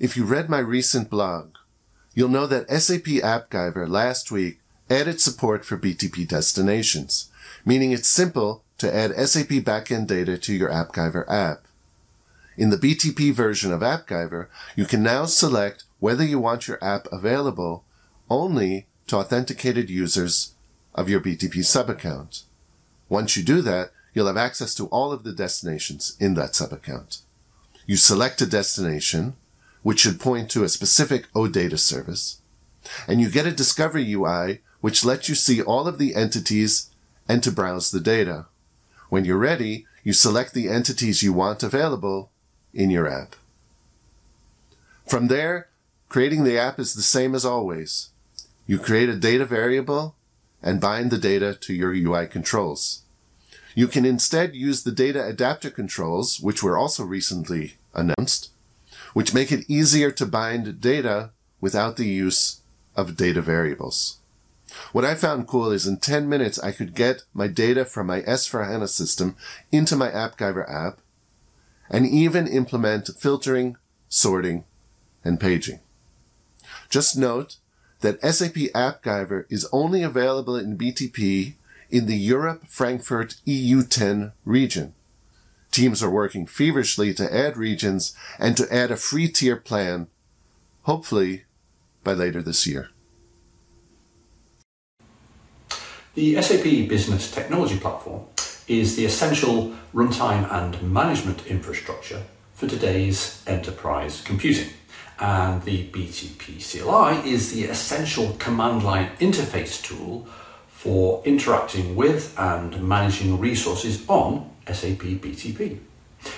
If you read my recent blog, you'll know that SAP AppGyver last week added support for BTP destinations, meaning it's simple to add SAP backend data to your AppGyver app. In the BTP version of AppGyver, you can now select whether you want your app available only to authenticated users of your BTP subaccount. Once you do that, you'll have access to all of the destinations in that subaccount. You select a destination, which should point to a specific OData service, and you get a discovery UI which lets you see all of the entities and to browse the data. When you're ready, you select the entities you want available in your app. From there, creating the app is the same as always. You create a data variable and bind the data to your UI controls. You can instead use the data adapter controls, which were also recently announced, which make it easier to bind data without the use of data variables. What I found cool is in 10 minutes, I could get my data from my S/4HANA system into my AppGyver app and even implement filtering, sorting, and paging. Just note that SAP AppGyver is only available in BTP in the Europe Frankfurt EU10 region. Teams are working feverishly to add regions and to add a free tier plan, hopefully by later this year. The SAP Business Technology Platform is the essential runtime and management infrastructure for today's enterprise computing. And the BTP CLI is the essential command line interface tool for interacting with and managing resources on SAP BTP.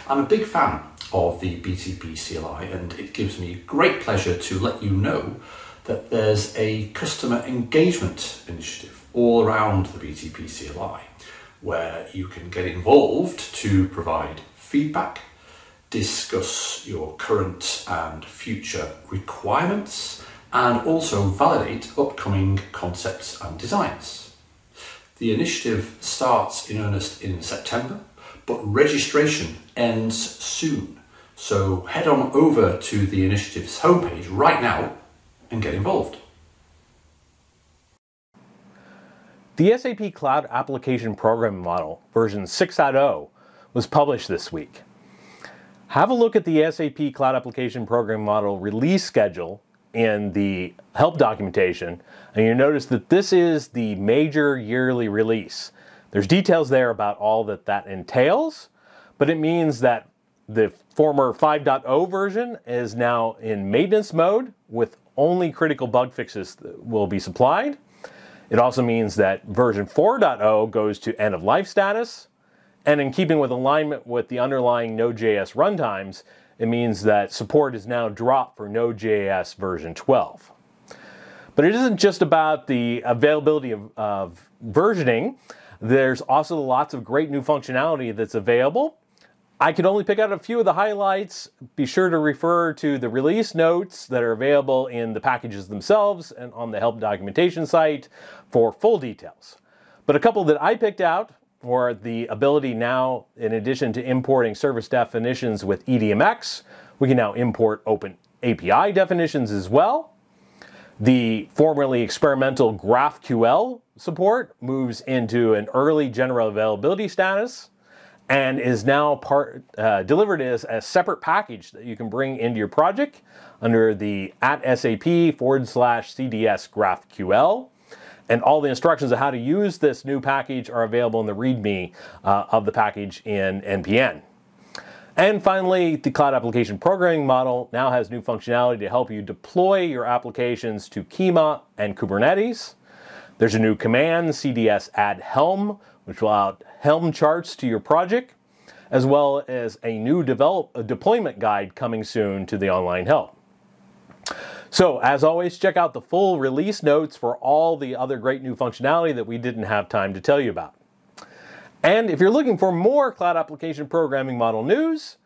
I'm a big fan of the BTP CLI and it gives me great pleasure to let you know that there's a customer engagement initiative all around the BTP CLI, where you can get involved to provide feedback, discuss your current and future requirements, and also validate upcoming concepts and designs. The initiative starts in earnest in September, but registration ends soon. So head on over to the initiative's homepage right now and get involved. The SAP Cloud Application Programming Model version 6.0 was published this week. Have a look at the SAP Cloud Application Programming Model release schedule in the help documentation, and you notice that this is the major yearly release. There's details there about all that that entails, but it means that the former 5.0 version is now in maintenance mode with only critical bug fixes that will be supplied. It also means that version 4.0 goes to end of life status. And in keeping with alignment with the underlying Node.js runtimes, it means that support is now dropped for Node.js version 12. But it isn't just about the availability of, of versioning. There's also lots of great new functionality that's available I could only pick out a few of the highlights. Be sure to refer to the release notes that are available in the packages themselves and on the help documentation site for full details. But a couple that I picked out were the ability now, in addition to importing service definitions with EDMX, we can now import open API definitions as well. The formerly experimental GraphQL support moves into an early general availability status and is now part uh, delivered as a separate package that you can bring into your project under the at SAP forward slash CDS GraphQL. And all the instructions of how to use this new package are available in the README uh, of the package in npm. And finally, the Cloud Application Programming Model now has new functionality to help you deploy your applications to Kyma and Kubernetes. There's a new command, CDS add Helm, which will add Helm charts to your project, as well as a new develop, a deployment guide coming soon to the online help. So, as always, check out the full release notes for all the other great new functionality that we didn't have time to tell you about. And if you're looking for more cloud application programming model news,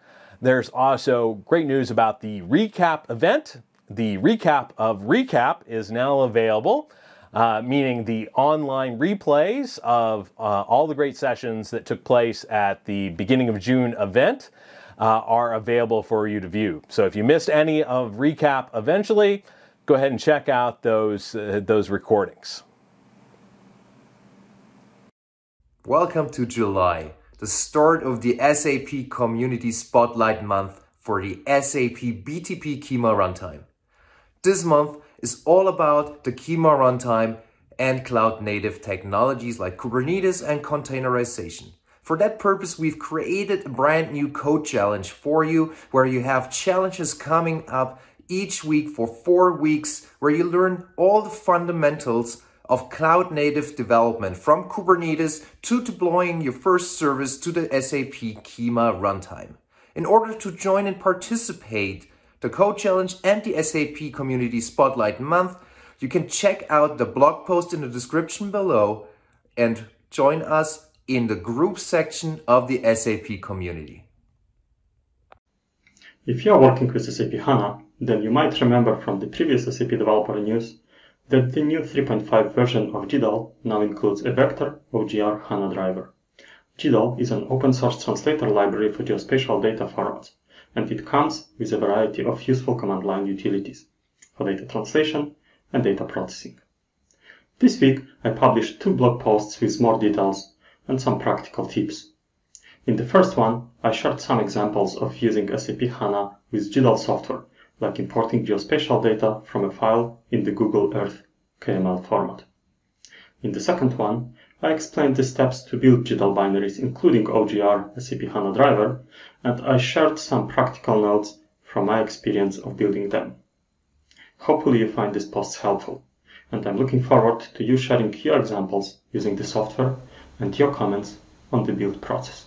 there's also great news about the reCAP event. The recap of reCAP is now available uh, meaning the online replays of uh, all the great sessions that took place at the beginning of June event. Uh, are available for you to view. So if you missed any of recap eventually, go ahead and check out those, uh, those recordings. Welcome to July, the start of the SAP Community Spotlight Month for the SAP BTP Kyma runtime. This month is all about the Kyma runtime and cloud native technologies like Kubernetes and containerization. For that purpose, we've created a brand new code challenge for you where you have challenges coming up each week for four weeks where you learn all the fundamentals of cloud native development from Kubernetes to deploying your first service to the SAP Kyma runtime. In order to join and participate the code challenge and the SAP Community Spotlight Month, you can check out the blog post in the description below and join us in the group section of the SAP community. If you are working with SAP HANA, then you might remember from the previous SAP developer news that the new 3.5 version of GDAL now includes a vector OGR HANA driver. GDAL is an open source translator library for geospatial data formats, and it comes with a variety of useful command line utilities for data translation and data processing. This week, I published two blog posts with more details and some practical tips. In the first one, I shared some examples of using SAP HANA with GDAL software, like importing geospatial data from a file in the Google Earth KML format. In the second one, I explained the steps to build GDAL binaries, including OGR SAP HANA driver, and I shared some practical notes from my experience of building them. Hopefully you find this post helpful, and I'm looking forward to you sharing your examples using the software and your comments on the build process.